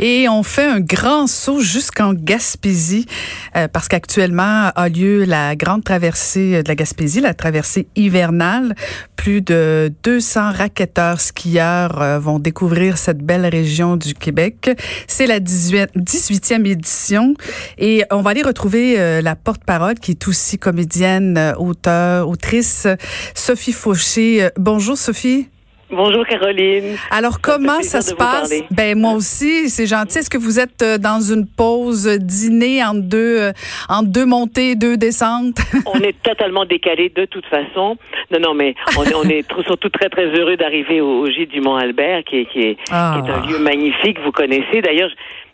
Et on fait un grand saut jusqu'en Gaspésie euh, parce qu'actuellement a lieu la grande traversée de la Gaspésie, la traversée hivernale. Plus de 200 raquetteurs skieurs euh, vont découvrir cette belle région du Québec. C'est la 18, 18e édition et on va aller retrouver euh, la porte-parole qui est aussi comédienne, auteur, autrice, Sophie Fauché. Bonjour Sophie. Bonjour Caroline. Alors comment ça se passe? Ben moi aussi, c'est gentil. Est-ce que vous êtes euh, dans une pause dîner en deux euh, en deux montées, deux descentes? On est totalement décalé de toute façon. Non non, mais on, est, on est surtout très très heureux d'arriver au, gîte du Mont Albert qui est qui est, qui est un Ah. lieu magnifique, vous connaissez d'ailleurs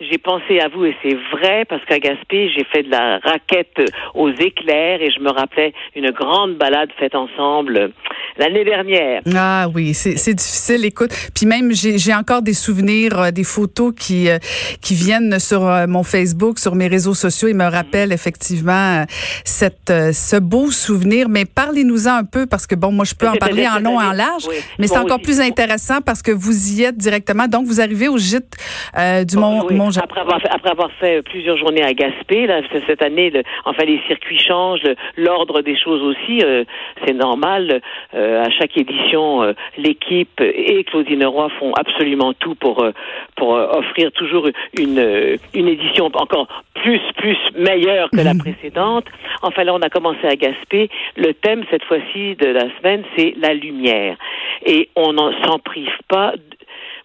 j'ai pensé à vous et c'est vrai parce qu'à Gaspé, j'ai fait de la raquette aux éclairs et je me rappelais une grande balade faite ensemble l'année dernière. Ah oui, c'est difficile. Écoute, puis même j'ai encore des souvenirs, euh, des photos qui euh, qui viennent sur euh, mon Facebook, sur mes réseaux sociaux. Ils me rappellent effectivement cette ce beau souvenir. Mais parlez-nous-en un peu parce que bon, moi je peux en parler en long et en large, oui. mais c'est encore plus intéressant parce que vous y êtes directement. Donc vous arrivez au gîte euh, du Mont, Oui, Mont Après avoir fait, après avoir fait plusieurs journées à Gaspé, là, cette année, le- enfin les circuits changent, l'ordre des choses aussi, euh, c'est normal. Euh, à chaque édition, euh, l'équipe et Claudine Roy font absolument tout pour euh, pour euh, offrir toujours une euh, une édition encore plus plus meilleure que la précédente. Enfin là, on a commencé à Gaspé. Le thème cette fois-ci de la semaine, c'est la lumière, et on n'en s'en prive pas.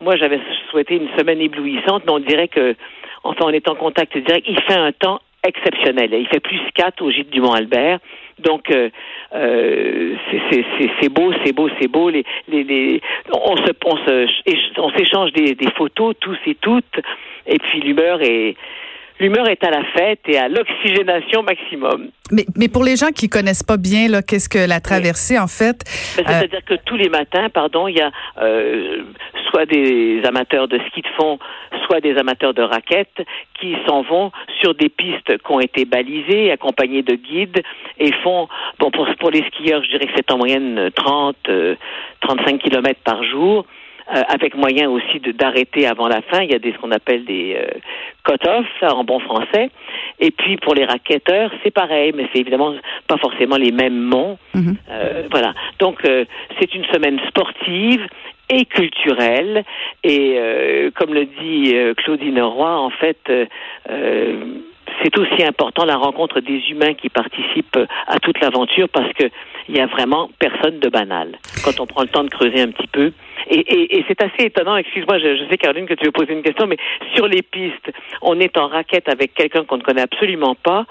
Moi, j'avais souhaité une semaine éblouissante, mais on dirait que, enfin, on est en contact direct. Il fait un temps exceptionnel. Il fait plus 4 au gîte du Mont-Albert. Donc, euh, euh, c'est- beau, c'est beau, c'est beau. Les, les, les, on se, on se, on s'échange des, des photos, tous et toutes. Et puis, l'humeur est, l'humeur est à la fête et à l'oxygénation maximum. Mais, mais pour les gens qui connaissent pas bien là, qu'est-ce que la traversée en fait Ben, euh, C'est-à-dire que tous les matins, pardon, il y a euh, soit des amateurs de ski de fond, soit des amateurs de raquettes qui s'en vont sur des pistes qui ont été balisées, accompagnées de guides, et font, bon, pour, pour les skieurs, je dirais que c'est en moyenne 30, euh, 35 kilomètres par jour. Euh, avec moyen aussi de- d'arrêter avant la fin. Il y a des ce qu'on appelle des euh, cut-offs en bon français. Et puis pour les raquetteurs, c'est pareil, mais c'est évidemment pas forcément les mêmes monts. Mhm. Euh, voilà. Donc euh, c'est une semaine sportive et culturelle. Et euh, comme le dit euh, Claudine Roy, en fait, euh, euh, c'est aussi important la rencontre des humains qui participent à toute l'aventure parce que il y a vraiment personne de banal quand on prend le temps de creuser un petit peu. Et, et, et c'est assez étonnant. Excuse-moi, je, je sais Caroline que tu veux poser une question, mais sur les pistes, on est en raquette avec quelqu'un qu'on ne connaît absolument pas,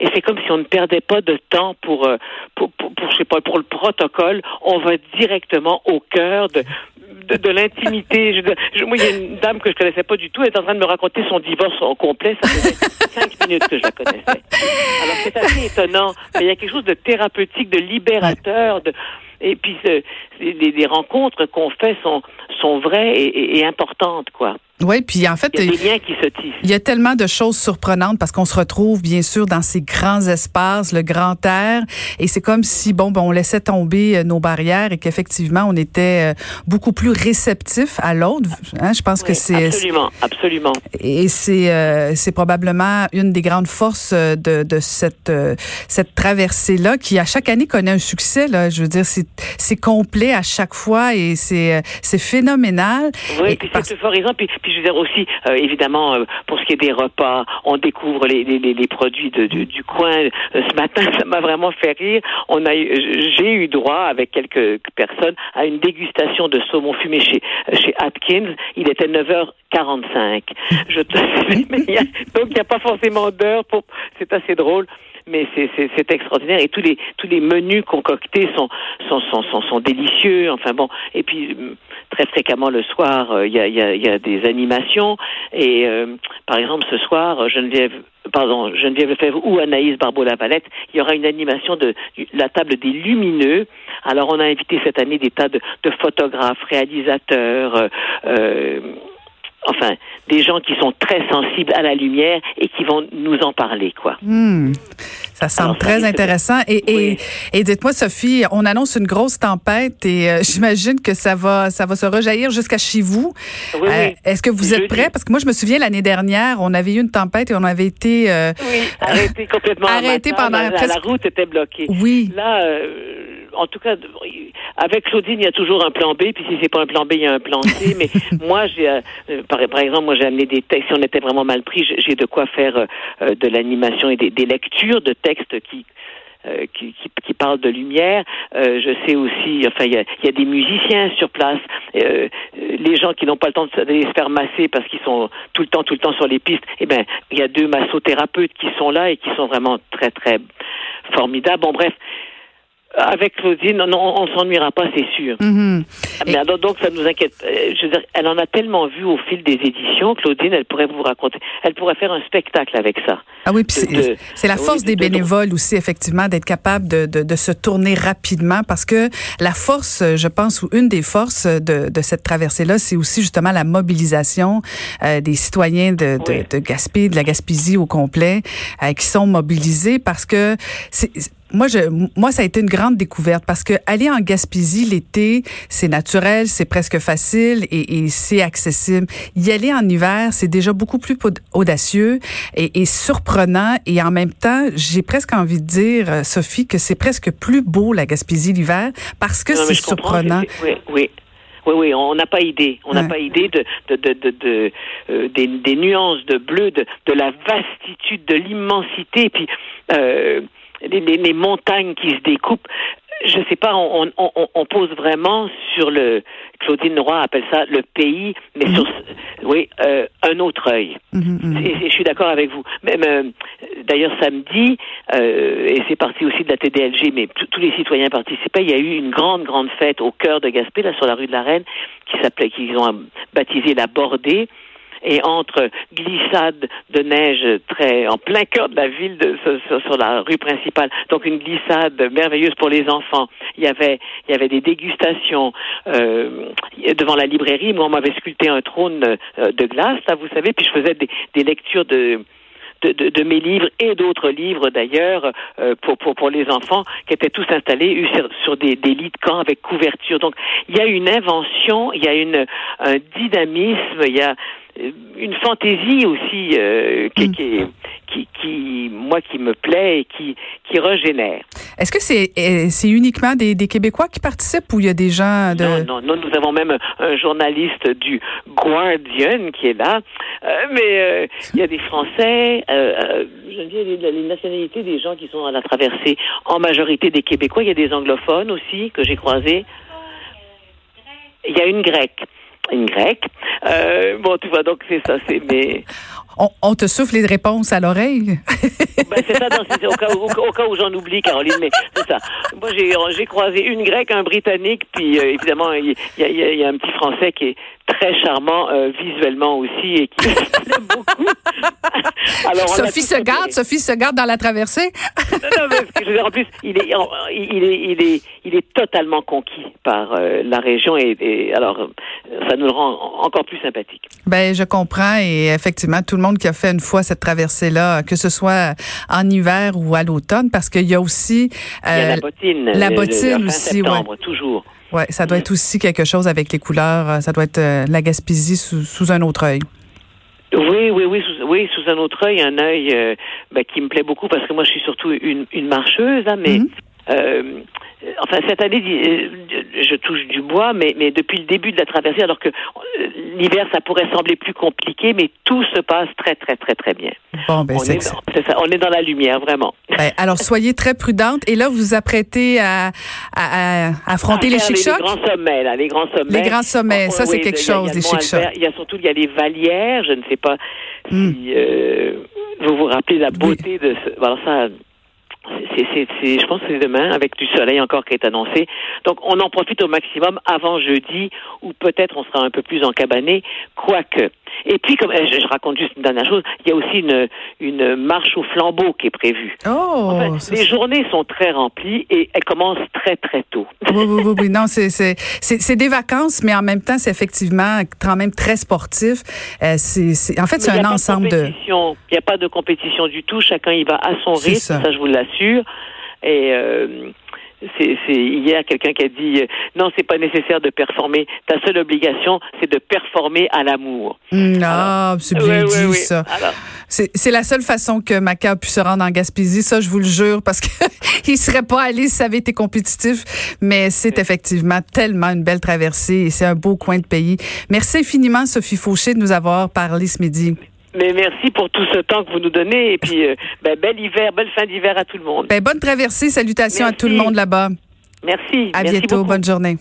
et c'est comme si on ne perdait pas de temps pour, euh, pour, pour, pour, je sais pas, pour le protocole. On va directement au cœur de de, de l'intimité. Je, je- moi, il y a une dame que je connaissais pas du tout. Elle est en train de me raconter son divorce au complet. Ça faisait cinq minutes que je la connaissais. Alors, c'est assez étonnant. Mais il y a quelque chose de thérapeutique, de libérateur, de, et puis, les, rencontres qu'on fait sont, sont vraies et, et- et importantes, quoi. Oui, puis en fait, Il y a des liens qui se tissent. il y a tellement de choses surprenantes parce qu'on se retrouve bien sûr dans ces grands espaces, le grand air, et c'est comme si bon, ben, on laissait tomber euh, nos barrières et qu'effectivement on était euh, beaucoup plus réceptif à l'autre. Hein, je pense que c'est absolument, absolument. et c'est euh, c'est probablement une des grandes forces euh, de, de cette euh, cette traversée là qui à chaque année connaît un succès là. Je veux dire c'est c'est complet à chaque fois et c'est euh, c'est phénoménal. Oui, Et puis parce- c'est euphorisant. Puis, puis je veux dire aussi, euh, évidemment, euh, pour ce qui est des repas, on découvre les, les, les, les produits de, du, du coin. Euh, ce matin, ça m'a vraiment fait rire. On a, eu- j'ai eu droit avec quelques personnes à une dégustation de saumon fumé chez chez Atkins. Il était 9h45. Je te donc il n'y a pas forcément d'heure pour. C'est assez drôle. Mais c'est, extraordinaire et tous les tous les menus concoctés sont sont sont sont, sont délicieux. Enfin bon, et puis hum, très fréquemment le soir, euh, il y, a, y, a, y a des animations. Et euh, par exemple, ce soir, euh, Geneviève, pardon, Geneviève Lefebvre ou Anaïs Barbeau-Lavalette, il y aura une animation de la table des lumineux. Alors, on a invité cette année des tas de, de photographes, réalisateurs, euh, euh, enfin, des gens qui sont très sensibles à la lumière et qui vont nous en parler, quoi. Hmm. Ça semble très intéressant. Et, et, dites-moi, Sophie, on annonce une grosse tempête et euh, j'imagine que ça va, ça va se rejaillir jusqu'à chez vous. Oui, euh, Est-ce que vous êtes prêts? Parce que moi, je me souviens l'année dernière, on avait eu une tempête et on avait été euh, arrêté complètement. arrêté pendant la, la, route était bloquée. Oui. Là, en tout cas, avec Claudine, il y a toujours un plan B. Puis si c'est pas un plan B, il y a un plan C. mais moi, j'ai, par, par, exemple, moi, j'ai amené des textes. Si on était vraiment mal pris, j'ai de quoi faire de l'animation et des, des lectures de textes qui euh, qui, qui, qui, parle de lumière. Euh, je sais aussi, enfin, il y a, y a, des musiciens sur place. Euh, les gens qui n'ont pas le temps d'aller se faire masser parce qu'ils sont tout le temps, tout le temps sur les pistes. Eh ben, il y a deux massothérapeutes qui sont là et qui sont vraiment très, très formidables. Bon, bref, avec Claudine, on, ne s'ennuiera pas, c'est sûr. Mm-hmm. Mais donc, ça nous inquiète. Euh, je veux dire, elle en a tellement vu au fil des éditions, Claudine, elle pourrait vous raconter, elle pourrait faire un spectacle avec ça. Ah oui, c'est la force des bénévoles aussi, effectivement, d'être capable de, de, de, se tourner rapidement parce que la force, je pense, ou une des forces de, de cette traversée-là, c'est aussi justement la mobilisation euh, des citoyens de, de, de Gaspé, de la Gaspésie au complet, euh, qui sont mobilisés parce que c'est moi, je, moi, ça a été une grande découverte parce que aller en Gaspésie l'été, c'est naturel, c'est presque facile et, et c'est accessible. Y aller en hiver, c'est déjà beaucoup plus audacieux et, et, surprenant. Et en même temps, j'ai presque envie de dire, euh, Sophie, que c'est presque plus beau la Gaspésie l'hiver parce que c'est surprenant. Oui, oui. Oui, oui, on n'a pas idée. On n'a pas idée de, de, de, de, de euh, des, des, nuances de bleu, de, de la vastitude, de l'immensité. Puis, euh, les, les, montagnes qui se découpent. Je sais pas, on, on, on, pose vraiment sur le Claudine Roy appelle ça le pays, mais mm-hmm. sur oui euh, un autre œil. Mm-hmm, je suis d'accord avec vous. Même euh, d'ailleurs samedi, euh, et c'est parti aussi de la TDLG, mais tous les citoyens participaient. Il y a eu une grande grande fête au cœur de Gaspé, là sur la rue de la Reine, qui s'appelait, qu'ils ont baptisé la Bordée et entre glissades de neige très en plein cœur de la ville de, sur, sur, la rue principale. Donc une glissade merveilleuse pour les enfants. Il y avait il y avait des dégustations euh, devant la librairie. Moi, on m'avait sculpté un trône euh, de glace, là, vous savez, puis je faisais des, des lectures de de, de, mes livres et d'autres livres d'ailleurs euh, pour, pour, pour les enfants qui étaient tous installés sur, sur des, des, lits de camp avec couverture. Donc il y a une invention, il y a une, un dynamisme, il y a une fantaisie aussi euh, qui, mm. qui, qui, qui, moi, qui me plaît et qui, qui régénère. Est-ce que c'est euh, c'est uniquement des, des, Québécois qui participent ou il y a des gens de... Non, non, nous avons même un journaliste du Guardian qui est là, mais il y a des Français, je dis les, les nationalités des gens qui sont à la traversée, en majorité des Québécois, il y a des anglophones aussi que j'ai croisés. Il y a une grecque une grecque. Euh, bon, tu vois, donc c'est ça, c'est mais. On, te souffle les réponses à l'oreille? ben, c'est ça, c'est au, cas, au, cas où j'en oublie, Caroline, mais c'est ça. Moi, j'ai, j'ai croisé une grecque, un britannique, puis euh, évidemment, il y, y, y, a un petit français qui est très charmant euh, visuellement aussi et qui beaucoup. Alors, Sophie se garde, Sophie se garde dans la traversée. non, non, mais je veux dire, en plus, il est, il est, il est, il est totalement conquis par euh, la région et, et, alors ça nous le rend encore plus sympathique. Ben, je comprends et effectivement, tout le monde qui a fait une fois cette traversée-là, que ce soit en hiver ou à l'automne, parce qu'il y a aussi euh, il y a la bottine, la bottine aussi, septembre, toujours. Ouais, ça doit être aussi quelque chose avec les couleurs. Euh, ça doit être euh, la Gaspésie sous, sous un autre œil. Oui, oui, oui, sous, oui, sous un autre œil, un œil euh, ben, qui me plaît beaucoup parce que moi je suis surtout une, une marcheuse, hein, mais mm-hmm. Euh, enfin cette année, je touche du bois, mais, mais depuis le début de la traversée, alors que l'hiver ça pourrait sembler plus compliqué, mais tout se passe très très très très bien. Bon, ben c'est ça, on est dans la lumière vraiment. Ben, alors soyez très prudente et là vous vous apprêtez à, à, à affronter les chic-chocs? Les, grands sommets là, les grands sommets. Les grands sommets, ça c'est quelque chose des chic-chocs. Il y a surtout il y a les valières, je ne sais pas hmm. si euh, vous vous rappelez la beauté de ce, alors ça c'est, je pense que c'est demain, avec du soleil encore qui est annoncé. Donc, on en profite au maximum avant jeudi, ou peut-être on sera un peu plus encabané, quoique. Et puis, comme eh, je, raconte juste une dernière chose, il y a aussi une, une marche au flambeau qui est prévue. Oh, les journées sont très remplies et elles commencent très très tôt. Oui, oui, oui, oui. non, c'est c'est des vacances, mais en même temps, c'est effectivement quand même très sportif. Euh, c'est en fait c'est un ensemble de. Il n'y a pas de compétition du tout. Chacun y va à son rythme, ça. ça. je vous l'assure. Et euh, c'est hier quelqu'un qui a dit euh, non, c'est pas nécessaire de performer. Ta seule obligation, c'est de performer à l'amour. Non, ah, c'est bien dit ça. C'est la seule façon que Maca a pu se rendre en Gaspésie, ça je vous le jure, parce qu'il serait pas allé si ça avait été compétitif. Mais c'est effectivement tellement une belle traversée et c'est un beau coin de pays. Merci infiniment Sophie Fauché de nous avoir parlé ce midi. Mais merci pour tout ce temps que vous nous donnez et puis euh, ben, bel hiver, belle fin d'hiver à tout le monde. Ben, bonne traversée, salutations à tout le monde là-bas. Merci. À bientôt, bonne journée.